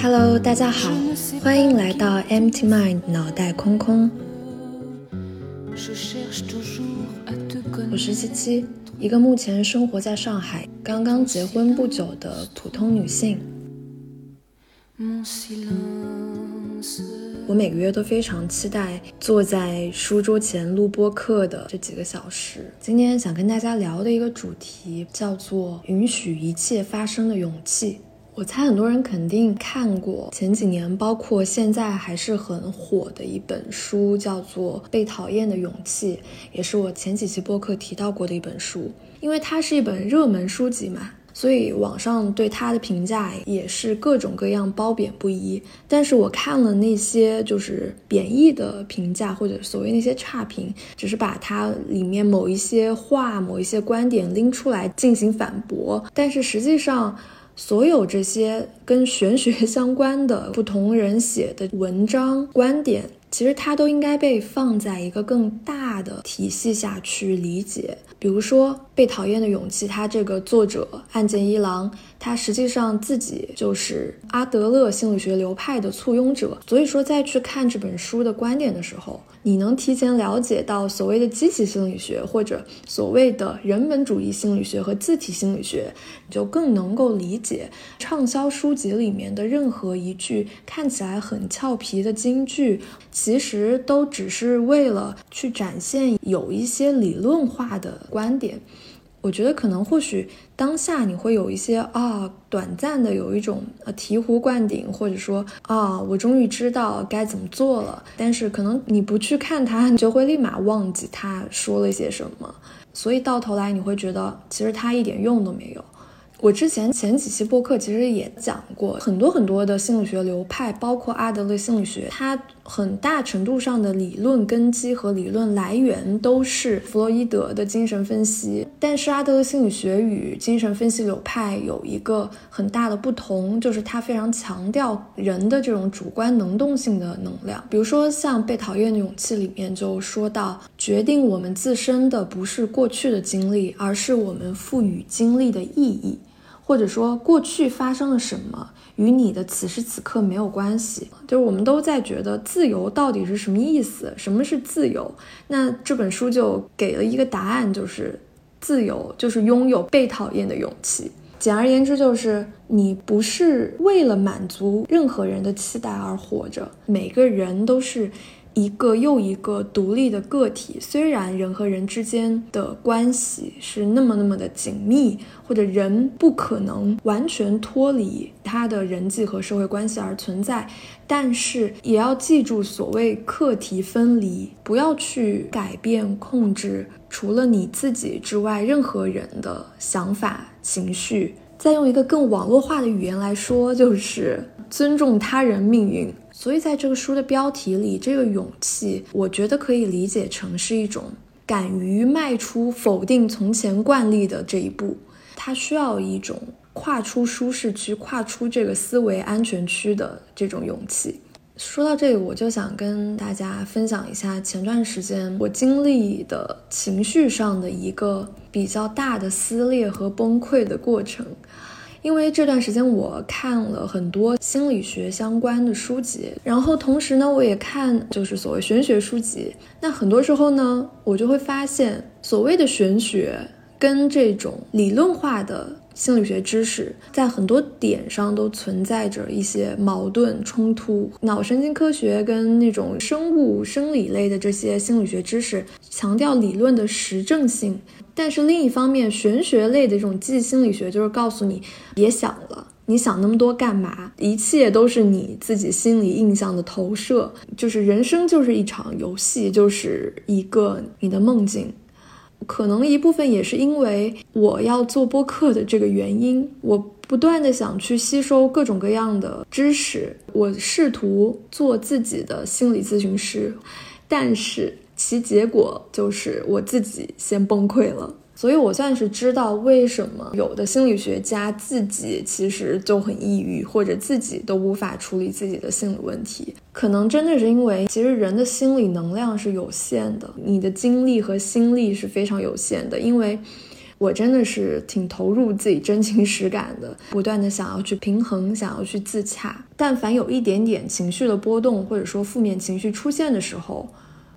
Hello，大家好，欢迎来到 Empty Mind 脑袋空空。我是七七，一个目前生活在上海、刚刚结婚不久的普通女性。我每个月都非常期待坐在书桌前录播课的这几个小时。今天想跟大家聊的一个主题叫做“允许一切发生的勇气”。我猜很多人肯定看过前几年，包括现在还是很火的一本书，叫做《被讨厌的勇气》，也是我前几期播客提到过的一本书，因为它是一本热门书籍嘛。所以网上对他的评价也是各种各样褒贬不一，但是我看了那些就是贬义的评价或者所谓那些差评，只是把它里面某一些话、某一些观点拎出来进行反驳，但是实际上所有这些跟玄学 相关的不同人写的文章观点。其实它都应该被放在一个更大的体系下去理解。比如说《被讨厌的勇气》，它这个作者岸见一郎，他实际上自己就是阿德勒心理学流派的簇拥者。所以说，在去看这本书的观点的时候，你能提前了解到所谓的积极心理学，或者所谓的人本主义心理学和自体心理学，你就更能够理解畅销书籍里面的任何一句看起来很俏皮的金句。其实都只是为了去展现有一些理论化的观点。我觉得可能或许当下你会有一些啊短暂的有一种呃醍醐灌顶，或者说啊我终于知道该怎么做了。但是可能你不去看它，你就会立马忘记他说了些什么。所以到头来你会觉得其实他一点用都没有。我之前前几期播客其实也讲过很多很多的心理学流派，包括阿德勒心理学，它很大程度上的理论根基和理论来源都是弗洛伊德的精神分析。但是阿德勒心理学与精神分析流派有一个很大的不同，就是它非常强调人的这种主观能动性的能量。比如说像《被讨厌的勇气》里面就说到，决定我们自身的不是过去的经历，而是我们赋予经历的意义。或者说，过去发生了什么与你的此时此刻没有关系。就是我们都在觉得自由到底是什么意思？什么是自由？那这本书就给了一个答案，就是自由就是拥有被讨厌的勇气。简而言之，就是你不是为了满足任何人的期待而活着，每个人都是。一个又一个独立的个体，虽然人和人之间的关系是那么那么的紧密，或者人不可能完全脱离他的人际和社会关系而存在，但是也要记住所谓课题分离，不要去改变、控制除了你自己之外任何人的想法、情绪。再用一个更网络化的语言来说，就是尊重他人命运。所以，在这个书的标题里，这个勇气，我觉得可以理解成是一种敢于迈出否定从前惯例的这一步。它需要一种跨出舒适区、跨出这个思维安全区的这种勇气。说到这个，我就想跟大家分享一下前段时间我经历的情绪上的一个比较大的撕裂和崩溃的过程。因为这段时间我看了很多心理学相关的书籍，然后同时呢，我也看就是所谓玄学书籍。那很多时候呢，我就会发现，所谓的玄学跟这种理论化的心理学知识，在很多点上都存在着一些矛盾冲突。脑神经科学跟那种生物生理类的这些心理学知识，强调理论的实证性。但是另一方面，玄学类的这种记忆心理学就是告诉你，别想了，你想那么多干嘛？一切都是你自己心理印象的投射，就是人生就是一场游戏，就是一个你的梦境。可能一部分也是因为我要做播客的这个原因，我不断的想去吸收各种各样的知识，我试图做自己的心理咨询师，但是。其结果就是我自己先崩溃了，所以我算是知道为什么有的心理学家自己其实就很抑郁，或者自己都无法处理自己的心理问题。可能真的是因为，其实人的心理能量是有限的，你的精力和心力是非常有限的。因为我真的是挺投入自己真情实感的，不断的想要去平衡，想要去自洽。但凡有一点点情绪的波动，或者说负面情绪出现的时候，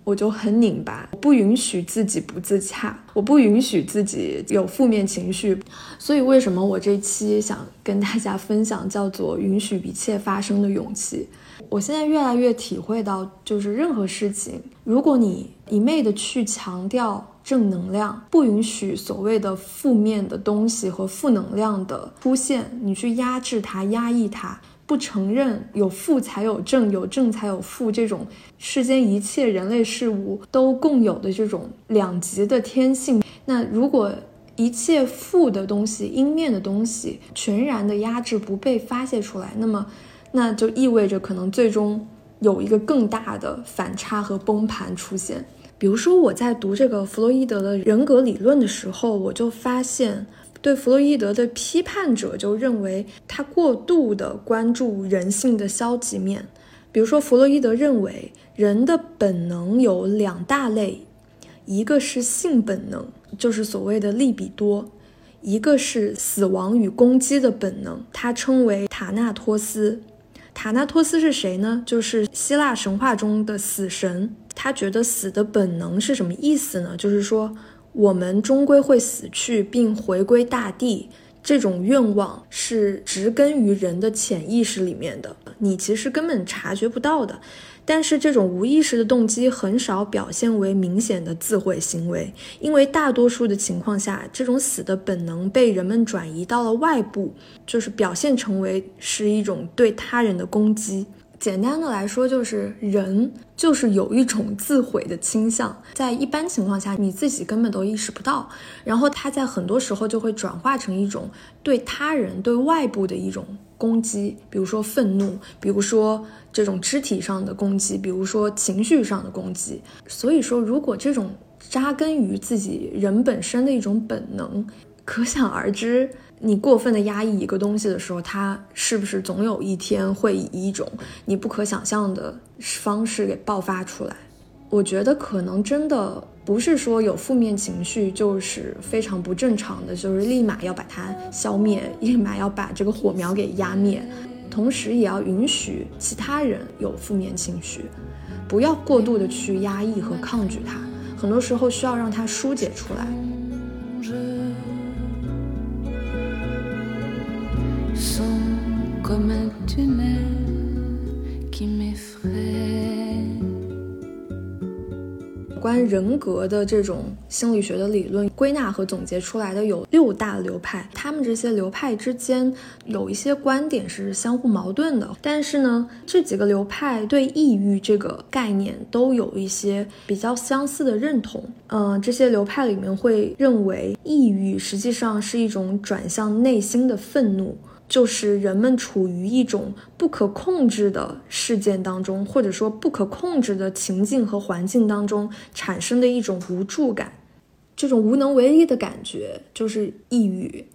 我就很拧巴，不允许自己不自洽，我不允许自己有负面情绪。所以为什么我这期想跟大家分享叫做“允许一切发生的勇气”？我现在越来越体会到，就是任何事情，如果你一昧的去强调。正能量不允许所谓的负面的东西和负能量的出现，你去压制它、压抑它，不承认有负才有正，有正才有负这种世间一切人类事物都共有的这种两极的天性。那如果一切负的东西、阴面的东西全然的压制不被发泄出来，那么那就意味着可能最终有一个更大的反差和崩盘出现。比如说，我在读这个弗洛伊德的人格理论的时候，我就发现，对弗洛伊德的批判者就认为他过度的关注人性的消极面。比如说，弗洛伊德认为人的本能有两大类，一个是性本能，就是所谓的利比多；一个是死亡与攻击的本能，他称为塔纳托斯。塔纳托斯是谁呢？就是希腊神话中的死神。他觉得死的本能是什么意思呢？就是说，我们终归会死去并回归大地，这种愿望是植根于人的潜意识里面的，你其实根本察觉不到的。但是这种无意识的动机很少表现为明显的自毁行为，因为大多数的情况下，这种死的本能被人们转移到了外部，就是表现成为是一种对他人的攻击。简单的来说，就是人就是有一种自毁的倾向，在一般情况下，你自己根本都意识不到。然后他在很多时候就会转化成一种对他人、对外部的一种攻击，比如说愤怒，比如说这种肢体上的攻击，比如说情绪上的攻击。所以说，如果这种扎根于自己人本身的一种本能，可想而知。你过分的压抑一个东西的时候，它是不是总有一天会以一种你不可想象的方式给爆发出来？我觉得可能真的不是说有负面情绪就是非常不正常的，就是立马要把它消灭，立马要把这个火苗给压灭，同时也要允许其他人有负面情绪，不要过度的去压抑和抗拒它，很多时候需要让它疏解出来。关人格的这种心理学的理论归纳和总结出来的有六大流派，他们这些流派之间有一些观点是相互矛盾的，但是呢，这几个流派对抑郁这个概念都有一些比较相似的认同。嗯，这些流派里面会认为抑郁实际上是一种转向内心的愤怒。就是人们处于一种不可控制的事件当中，或者说不可控制的情境和环境当中产生的一种无助感，这种无能为力的感觉就是抑郁。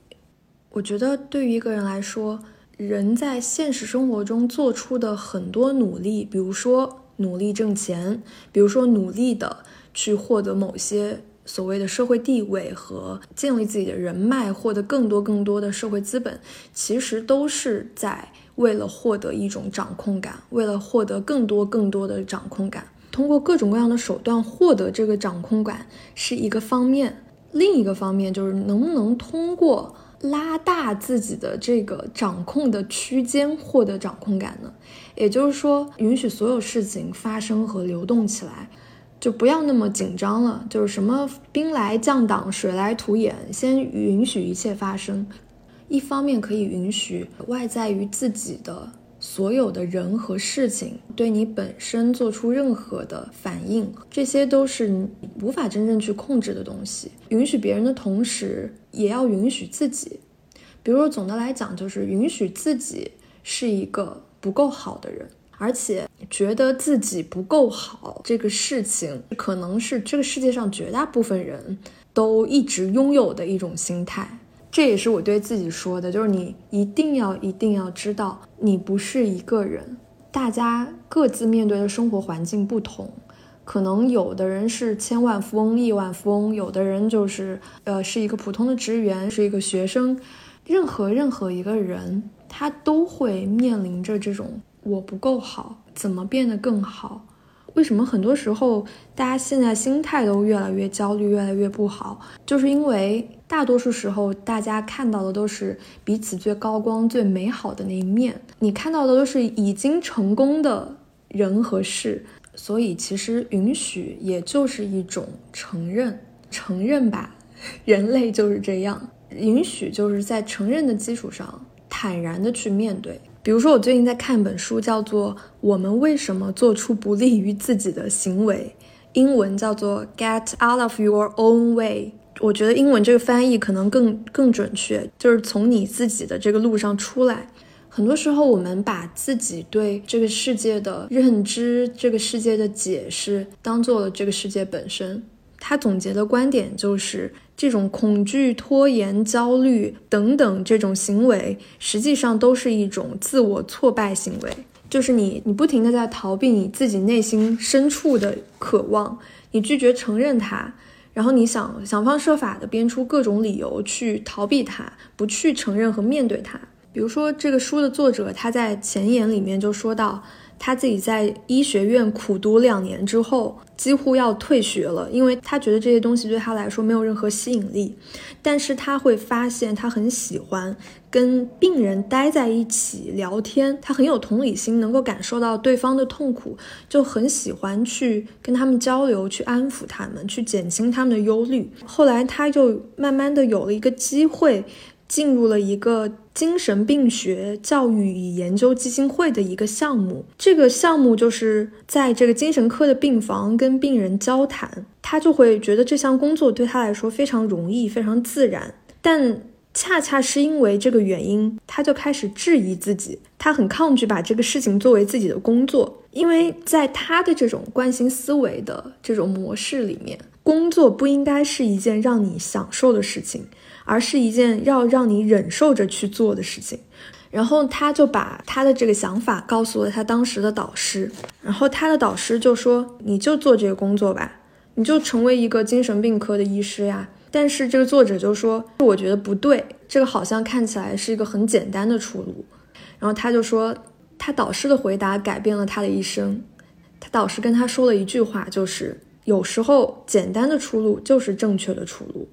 我觉得对于一个人来说，人在现实生活中做出的很多努力，比如说努力挣钱，比如说努力的去获得某些。所谓的社会地位和建立自己的人脉，获得更多更多的社会资本，其实都是在为了获得一种掌控感，为了获得更多更多的掌控感。通过各种各样的手段获得这个掌控感是一个方面，另一个方面就是能不能通过拉大自己的这个掌控的区间获得掌控感呢？也就是说，允许所有事情发生和流动起来。就不要那么紧张了，就是什么兵来将挡，水来土掩，先允许一切发生。一方面可以允许外在于自己的所有的人和事情对你本身做出任何的反应，这些都是你无法真正去控制的东西。允许别人的同时，也要允许自己。比如，总的来讲，就是允许自己是一个不够好的人。而且觉得自己不够好，这个事情可能是这个世界上绝大部分人都一直拥有的一种心态。这也是我对自己说的，就是你一定要一定要知道，你不是一个人，大家各自面对的生活环境不同，可能有的人是千万富翁、亿万富翁，有的人就是呃是一个普通的职员，是一个学生。任何任何一个人，他都会面临着这种我不够好，怎么变得更好？为什么很多时候大家现在心态都越来越焦虑，越来越不好？就是因为大多数时候大家看到的都是彼此最高光、最美好的那一面，你看到的都是已经成功的人和事。所以，其实允许也就是一种承认，承认吧，人类就是这样。允许就是在承认的基础上，坦然的去面对。比如说，我最近在看一本书，叫做《我们为什么做出不利于自己的行为》，英文叫做 “Get out of your own way”。我觉得英文这个翻译可能更更准确，就是从你自己的这个路上出来。很多时候，我们把自己对这个世界的认知、这个世界的解释，当做了这个世界本身。他总结的观点就是，这种恐惧、拖延、焦虑等等这种行为，实际上都是一种自我挫败行为。就是你，你不停的在逃避你自己内心深处的渴望，你拒绝承认它，然后你想想方设法的编出各种理由去逃避它，不去承认和面对它。比如说，这个书的作者他在前言里面就说到。他自己在医学院苦读两年之后，几乎要退学了，因为他觉得这些东西对他来说没有任何吸引力。但是他会发现，他很喜欢跟病人待在一起聊天，他很有同理心，能够感受到对方的痛苦，就很喜欢去跟他们交流，去安抚他们，去减轻他们的忧虑。后来他就慢慢的有了一个机会。进入了一个精神病学教育与研究基金会的一个项目，这个项目就是在这个精神科的病房跟病人交谈，他就会觉得这项工作对他来说非常容易，非常自然。但恰恰是因为这个原因，他就开始质疑自己，他很抗拒把这个事情作为自己的工作，因为在他的这种惯性思维的这种模式里面，工作不应该是一件让你享受的事情。而是一件要让你忍受着去做的事情，然后他就把他的这个想法告诉了他当时的导师，然后他的导师就说：“你就做这个工作吧，你就成为一个精神病科的医师呀。”但是这个作者就说：“我觉得不对，这个好像看起来是一个很简单的出路。”然后他就说，他导师的回答改变了他的一生。他导师跟他说了一句话，就是有时候简单的出路就是正确的出路。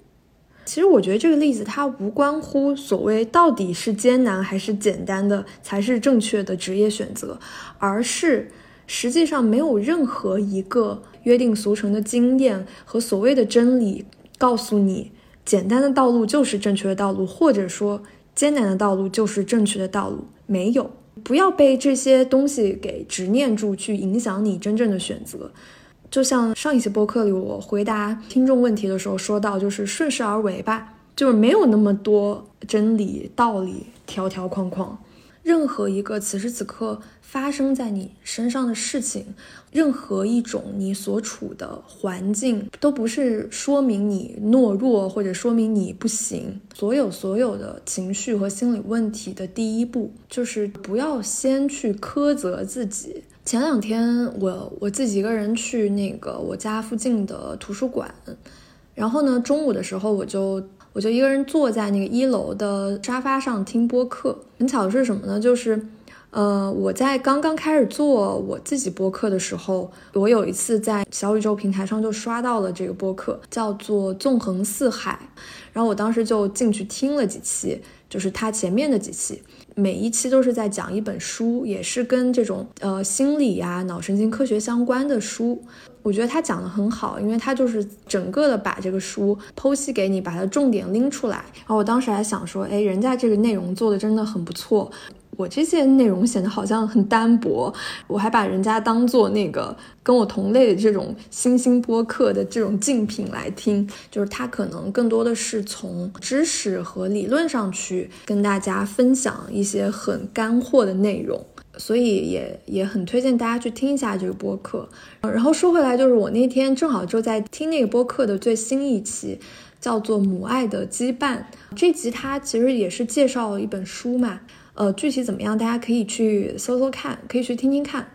其实我觉得这个例子它无关乎所谓到底是艰难还是简单的才是正确的职业选择，而是实际上没有任何一个约定俗成的经验和所谓的真理告诉你简单的道路就是正确的道路，或者说艰难的道路就是正确的道路。没有，不要被这些东西给执念住，去影响你真正的选择。就像上一期播客里我回答听众问题的时候说到，就是顺势而为吧，就是没有那么多真理道理条条框框。任何一个此时此刻发生在你身上的事情，任何一种你所处的环境，都不是说明你懦弱或者说明你不行。所有所有的情绪和心理问题的第一步，就是不要先去苛责自己。前两天我我自己一个人去那个我家附近的图书馆，然后呢，中午的时候我就我就一个人坐在那个一楼的沙发上听播客。很巧的是什么呢？就是，呃，我在刚刚开始做我自己播客的时候，我有一次在小宇宙平台上就刷到了这个播客，叫做《纵横四海》，然后我当时就进去听了几期，就是它前面的几期。每一期都是在讲一本书，也是跟这种呃心理呀、脑神经科学相关的书。我觉得他讲的很好，因为他就是整个的把这个书剖析给你，把它重点拎出来。然后我当时还想说，哎，人家这个内容做的真的很不错。我这些内容显得好像很单薄，我还把人家当做那个跟我同类的这种新兴播客的这种竞品来听，就是他可能更多的是从知识和理论上去跟大家分享一些很干货的内容，所以也也很推荐大家去听一下这个播客。然后说回来，就是我那天正好就在听那个播客的最新一期，叫做《母爱的羁绊》这集，它其实也是介绍了一本书嘛。呃，具体怎么样，大家可以去搜搜看，可以去听听看。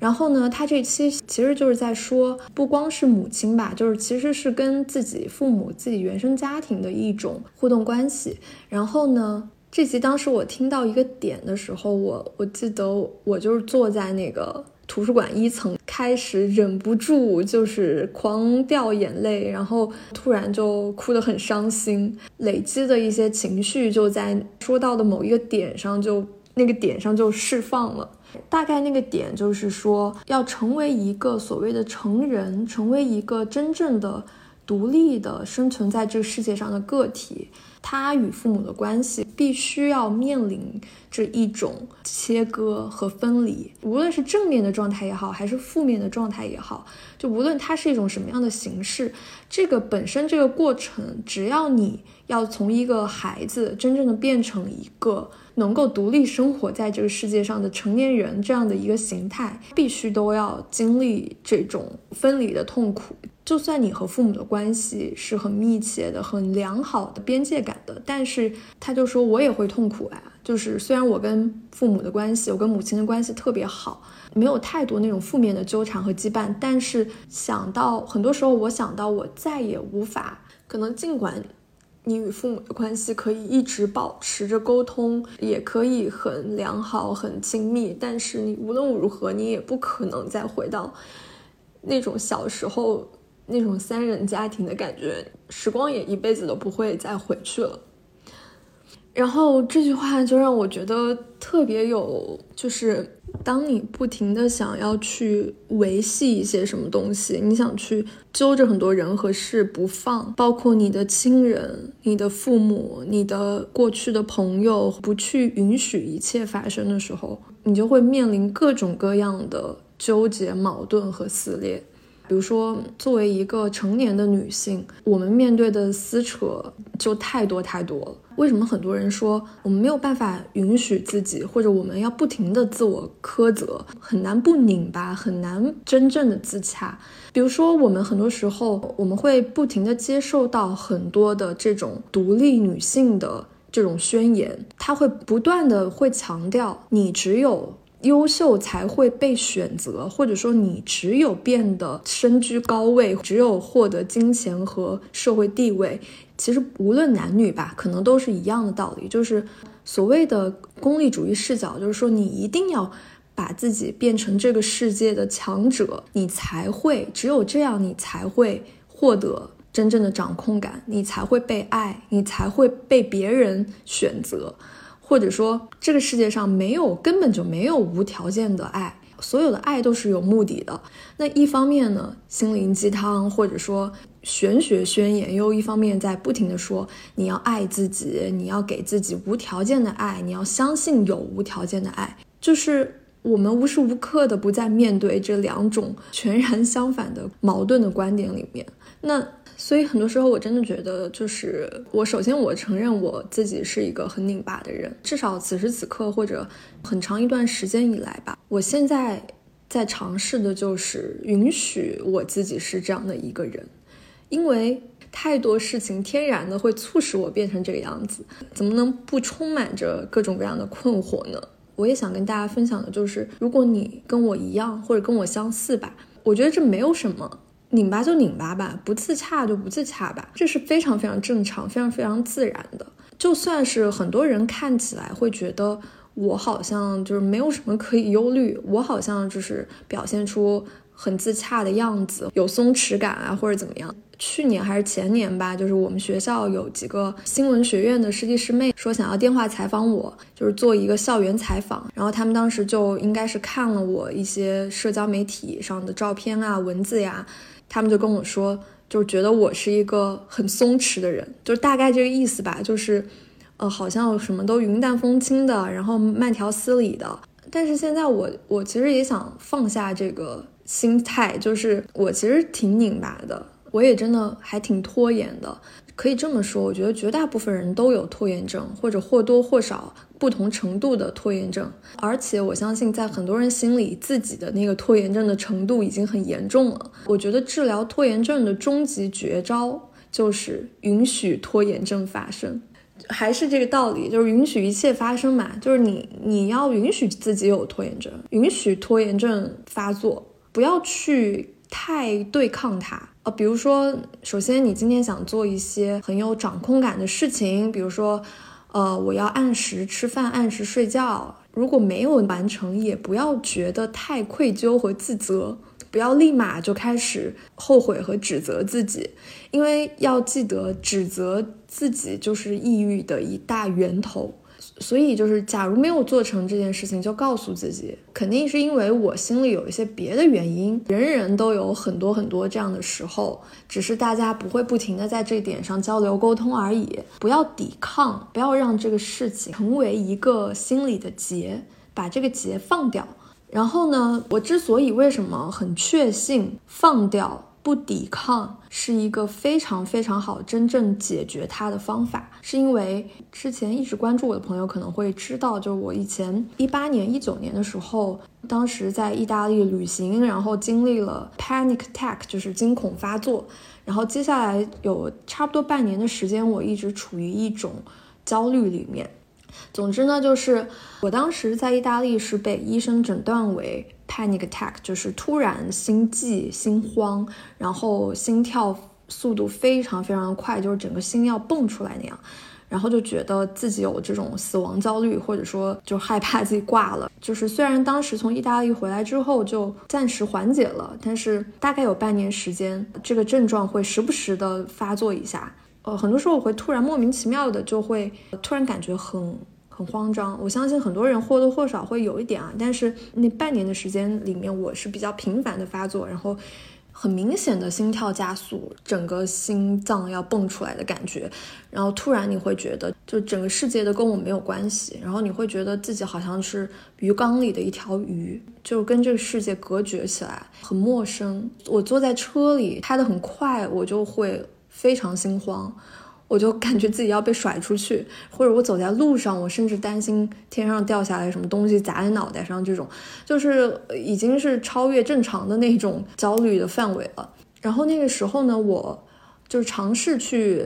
然后呢，他这期其实就是在说，不光是母亲吧，就是其实是跟自己父母、自己原生家庭的一种互动关系。然后呢，这集当时我听到一个点的时候，我我记得我就是坐在那个图书馆一层，开始忍不住就是狂掉眼泪，然后突然就哭得很伤心，累积的一些情绪就在说到的某一个点上，就那个点上就释放了。大概那个点就是说，要成为一个所谓的成人，成为一个真正的独立的生存在这个世界上的个体，他与父母的关系必须要面临这一种切割和分离。无论是正面的状态也好，还是负面的状态也好，就无论它是一种什么样的形式，这个本身这个过程，只要你要从一个孩子真正的变成一个。能够独立生活在这个世界上的成年人这样的一个形态，必须都要经历这种分离的痛苦。就算你和父母的关系是很密切的、很良好的边界感的，但是他就说我也会痛苦啊。就是虽然我跟父母的关系，我跟母亲的关系特别好，没有太多那种负面的纠缠和羁绊，但是想到很多时候，我想到我再也无法，可能尽管。你与父母的关系可以一直保持着沟通，也可以很良好、很亲密，但是你无论如何，你也不可能再回到那种小时候那种三人家庭的感觉，时光也一辈子都不会再回去了。然后这句话就让我觉得特别有，就是当你不停的想要去维系一些什么东西，你想去揪着很多人和事不放，包括你的亲人、你的父母、你的过去的朋友，不去允许一切发生的时候，你就会面临各种各样的纠结、矛盾和撕裂。比如说，作为一个成年的女性，我们面对的撕扯就太多太多了。为什么很多人说我们没有办法允许自己，或者我们要不停的自我苛责，很难不拧巴，很难真正的自洽？比如说，我们很多时候我们会不停的接受到很多的这种独立女性的这种宣言，它会不断的会强调你只有。优秀才会被选择，或者说你只有变得身居高位，只有获得金钱和社会地位。其实无论男女吧，可能都是一样的道理，就是所谓的功利主义视角，就是说你一定要把自己变成这个世界的强者，你才会只有这样，你才会获得真正的掌控感，你才会被爱，你才会被别人选择。或者说，这个世界上没有根本就没有无条件的爱，所有的爱都是有目的的。那一方面呢，心灵鸡汤或者说玄学宣言，又一方面在不停的说你要爱自己，你要给自己无条件的爱，你要相信有无条件的爱。就是我们无时无刻的不在面对这两种全然相反的矛盾的观点里面。那。所以很多时候，我真的觉得，就是我首先我承认我自己是一个很拧巴的人，至少此时此刻或者很长一段时间以来吧。我现在在尝试的就是允许我自己是这样的一个人，因为太多事情天然的会促使我变成这个样子，怎么能不充满着各种各样的困惑呢？我也想跟大家分享的就是，如果你跟我一样或者跟我相似吧，我觉得这没有什么。拧巴就拧巴吧，不自洽就不自洽吧，这是非常非常正常、非常非常自然的。就算是很多人看起来会觉得我好像就是没有什么可以忧虑，我好像就是表现出很自洽的样子，有松弛感啊，或者怎么样。去年还是前年吧，就是我们学校有几个新闻学院的师弟师妹说想要电话采访我，就是做一个校园采访。然后他们当时就应该是看了我一些社交媒体上的照片啊、文字呀。他们就跟我说，就觉得我是一个很松弛的人，就大概这个意思吧，就是，呃，好像什么都云淡风轻的，然后慢条斯理的。但是现在我，我其实也想放下这个心态，就是我其实挺拧巴的，我也真的还挺拖延的。可以这么说，我觉得绝大部分人都有拖延症，或者或多或少不同程度的拖延症。而且我相信，在很多人心里，自己的那个拖延症的程度已经很严重了。我觉得治疗拖延症的终极绝招就是允许拖延症发生。还是这个道理，就是允许一切发生嘛，就是你你要允许自己有拖延症，允许拖延症发作，不要去太对抗它。呃，比如说，首先你今天想做一些很有掌控感的事情，比如说，呃，我要按时吃饭，按时睡觉。如果没有完成，也不要觉得太愧疚和自责，不要立马就开始后悔和指责自己，因为要记得，指责自己就是抑郁的一大源头。所以就是，假如没有做成这件事情，就告诉自己，肯定是因为我心里有一些别的原因。人人都有很多很多这样的时候，只是大家不会不停的在这点上交流沟通而已。不要抵抗，不要让这个事情成为一个心理的结，把这个结放掉。然后呢，我之所以为什么很确信放掉。不抵抗是一个非常非常好真正解决它的方法，是因为之前一直关注我的朋友可能会知道，就我以前一八年、一九年的时候，当时在意大利旅行，然后经历了 panic attack，就是惊恐发作，然后接下来有差不多半年的时间，我一直处于一种焦虑里面。总之呢，就是我当时在意大利是被医生诊断为。Panic attack 就是突然心悸、心慌，然后心跳速度非常非常快，就是整个心要蹦出来那样，然后就觉得自己有这种死亡焦虑，或者说就害怕自己挂了。就是虽然当时从意大利回来之后就暂时缓解了，但是大概有半年时间，这个症状会时不时的发作一下。呃，很多时候我会突然莫名其妙的就会突然感觉很。很慌张，我相信很多人或多或少会有一点啊，但是那半年的时间里面，我是比较频繁的发作，然后很明显的心跳加速，整个心脏要蹦出来的感觉，然后突然你会觉得，就整个世界都跟我没有关系，然后你会觉得自己好像是鱼缸里的一条鱼，就跟这个世界隔绝起来，很陌生。我坐在车里开得很快，我就会非常心慌。我就感觉自己要被甩出去，或者我走在路上，我甚至担心天上掉下来什么东西砸在脑袋上，这种就是已经是超越正常的那种焦虑的范围了。然后那个时候呢，我就尝试去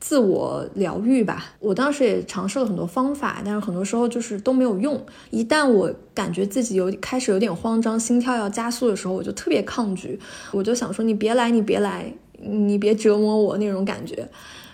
自我疗愈吧。我当时也尝试了很多方法，但是很多时候就是都没有用。一旦我感觉自己有开始有点慌张，心跳要加速的时候，我就特别抗拒，我就想说你别来，你别来，你别折磨我那种感觉。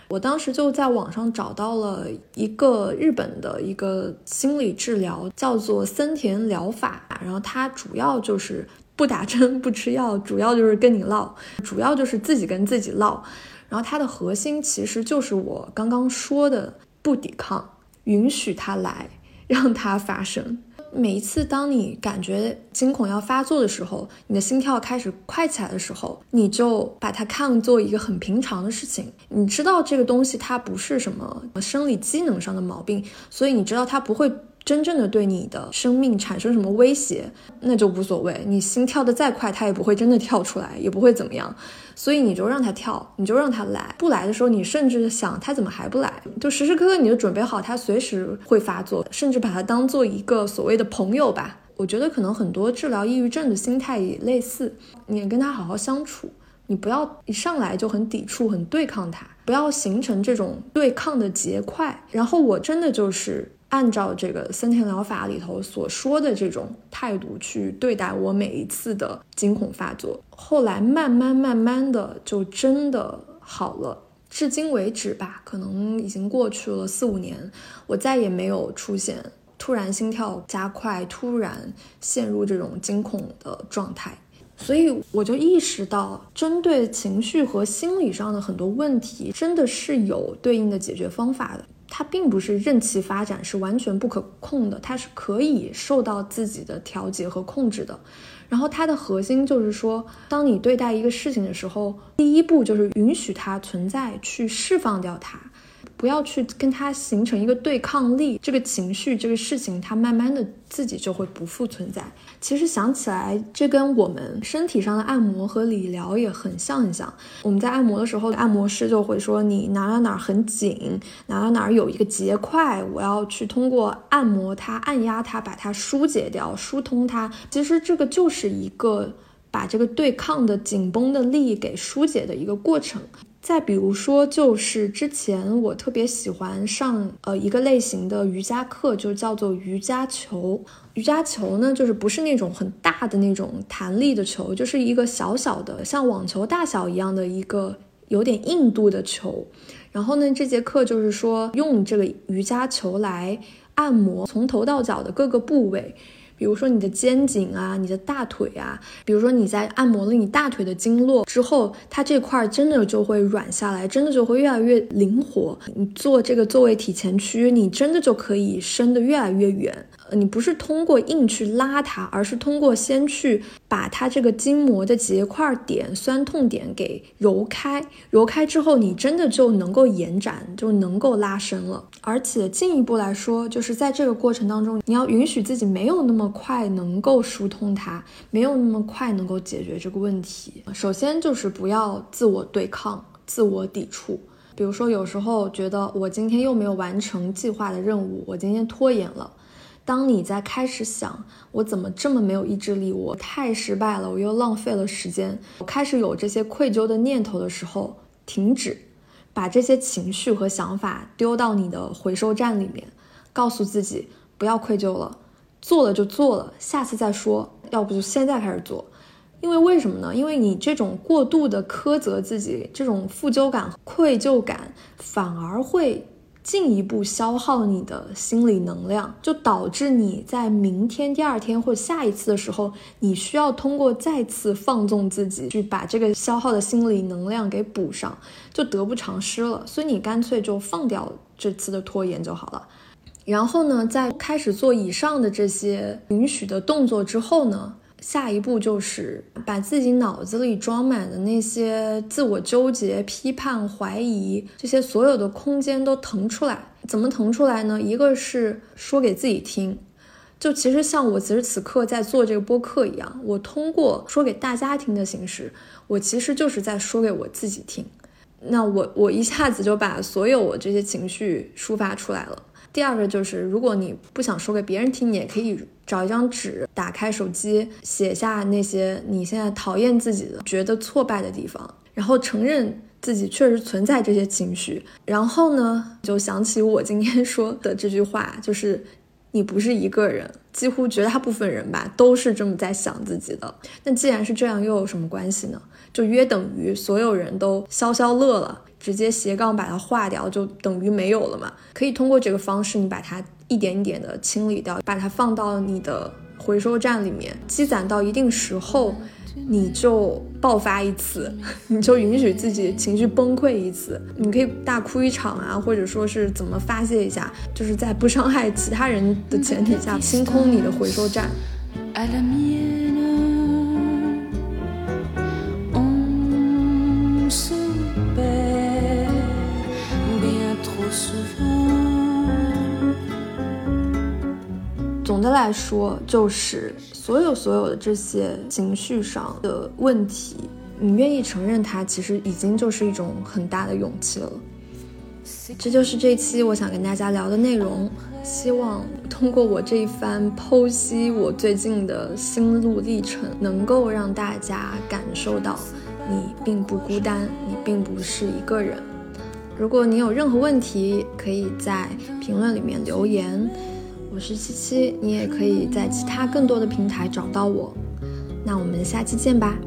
我当时就在网上找到了一个日本的一个心理治疗，叫做森田疗法。然后它主要就是不打针、不吃药，主要就是跟你唠，主要就是自己跟自己唠。然后它的核心其实就是我刚刚说的不抵抗，允许它来，让它发生。每一次，当你感觉惊恐要发作的时候，你的心跳开始快起来的时候，你就把它看作一个很平常的事情。你知道这个东西它不是什么生理机能上的毛病，所以你知道它不会。真正的对你的生命产生什么威胁，那就无所谓。你心跳的再快，它也不会真的跳出来，也不会怎么样。所以你就让它跳，你就让它来。不来的时候，你甚至想它怎么还不来，就时时刻刻你就准备好它随时会发作，甚至把它当做一个所谓的朋友吧。我觉得可能很多治疗抑郁症的心态也类似，你跟他好好相处，你不要一上来就很抵触、很对抗他，不要形成这种对抗的结块。然后我真的就是。按照这个森田疗法里头所说的这种态度去对待我每一次的惊恐发作，后来慢慢慢慢的就真的好了。至今为止吧，可能已经过去了四五年，我再也没有出现突然心跳加快、突然陷入这种惊恐的状态。所以我就意识到，针对情绪和心理上的很多问题，真的是有对应的解决方法的。它并不是任其发展，是完全不可控的，它是可以受到自己的调节和控制的。然后它的核心就是说，当你对待一个事情的时候，第一步就是允许它存在，去释放掉它。不要去跟它形成一个对抗力，这个情绪、这个事情，它慢慢的自己就会不复存在。其实想起来，这跟我们身体上的按摩和理疗也很像很像。我们在按摩的时候，按摩师就会说你哪哪哪很紧，哪哪哪有一个结块，我要去通过按摩它、按压它，把它疏解掉、疏通它。其实这个就是一个把这个对抗的紧绷的力给疏解的一个过程。再比如说，就是之前我特别喜欢上呃一个类型的瑜伽课，就叫做瑜伽球。瑜伽球呢，就是不是那种很大的那种弹力的球，就是一个小小的像网球大小一样的一个有点硬度的球。然后呢，这节课就是说用这个瑜伽球来按摩从头到脚的各个部位。比如说你的肩颈啊，你的大腿啊，比如说你在按摩了你大腿的经络之后，它这块真的就会软下来，真的就会越来越灵活。你做这个坐位体前屈，你真的就可以伸得越来越远。你不是通过硬去拉它，而是通过先去把它这个筋膜的结块点、酸痛点给揉开，揉开之后，你真的就能够延展，就能够拉伸了。而且进一步来说，就是在这个过程当中，你要允许自己没有那么快能够疏通它，没有那么快能够解决这个问题。首先就是不要自我对抗、自我抵触。比如说，有时候觉得我今天又没有完成计划的任务，我今天拖延了。当你在开始想我怎么这么没有意志力，我太失败了，我又浪费了时间，我开始有这些愧疚的念头的时候，停止，把这些情绪和想法丢到你的回收站里面，告诉自己不要愧疚了，做了就做了，下次再说，要不就现在开始做，因为为什么呢？因为你这种过度的苛责自己，这种负疚感、愧疚感，反而会。进一步消耗你的心理能量，就导致你在明天、第二天或下一次的时候，你需要通过再次放纵自己去把这个消耗的心理能量给补上，就得不偿失了。所以你干脆就放掉这次的拖延就好了。然后呢，在开始做以上的这些允许的动作之后呢？下一步就是把自己脑子里装满的那些自我纠结、批判、怀疑这些所有的空间都腾出来。怎么腾出来呢？一个是说给自己听，就其实像我此时此刻在做这个播客一样，我通过说给大家听的形式，我其实就是在说给我自己听。那我我一下子就把所有我这些情绪抒发出来了。第二个就是，如果你不想说给别人听，你也可以找一张纸，打开手机，写下那些你现在讨厌自己的、觉得挫败的地方，然后承认自己确实存在这些情绪。然后呢，就想起我今天说的这句话，就是你不是一个人，几乎绝大部分人吧，都是这么在想自己的。那既然是这样，又有什么关系呢？就约等于所有人都消消乐了。直接斜杠把它划掉，就等于没有了嘛？可以通过这个方式，你把它一点一点的清理掉，把它放到你的回收站里面，积攒到一定时候，你就爆发一次，你就允许自己情绪崩溃一次，你可以大哭一场啊，或者说是怎么发泄一下，就是在不伤害其他人的前提下清空你的回收站。来说，就是所有所有的这些情绪上的问题，你愿意承认它，其实已经就是一种很大的勇气了。这就是这期我想跟大家聊的内容。希望通过我这一番剖析我最近的心路历程，能够让大家感受到你并不孤单，你并不是一个人。如果你有任何问题，可以在评论里面留言。我是七七，你也可以在其他更多的平台找到我。那我们下期见吧。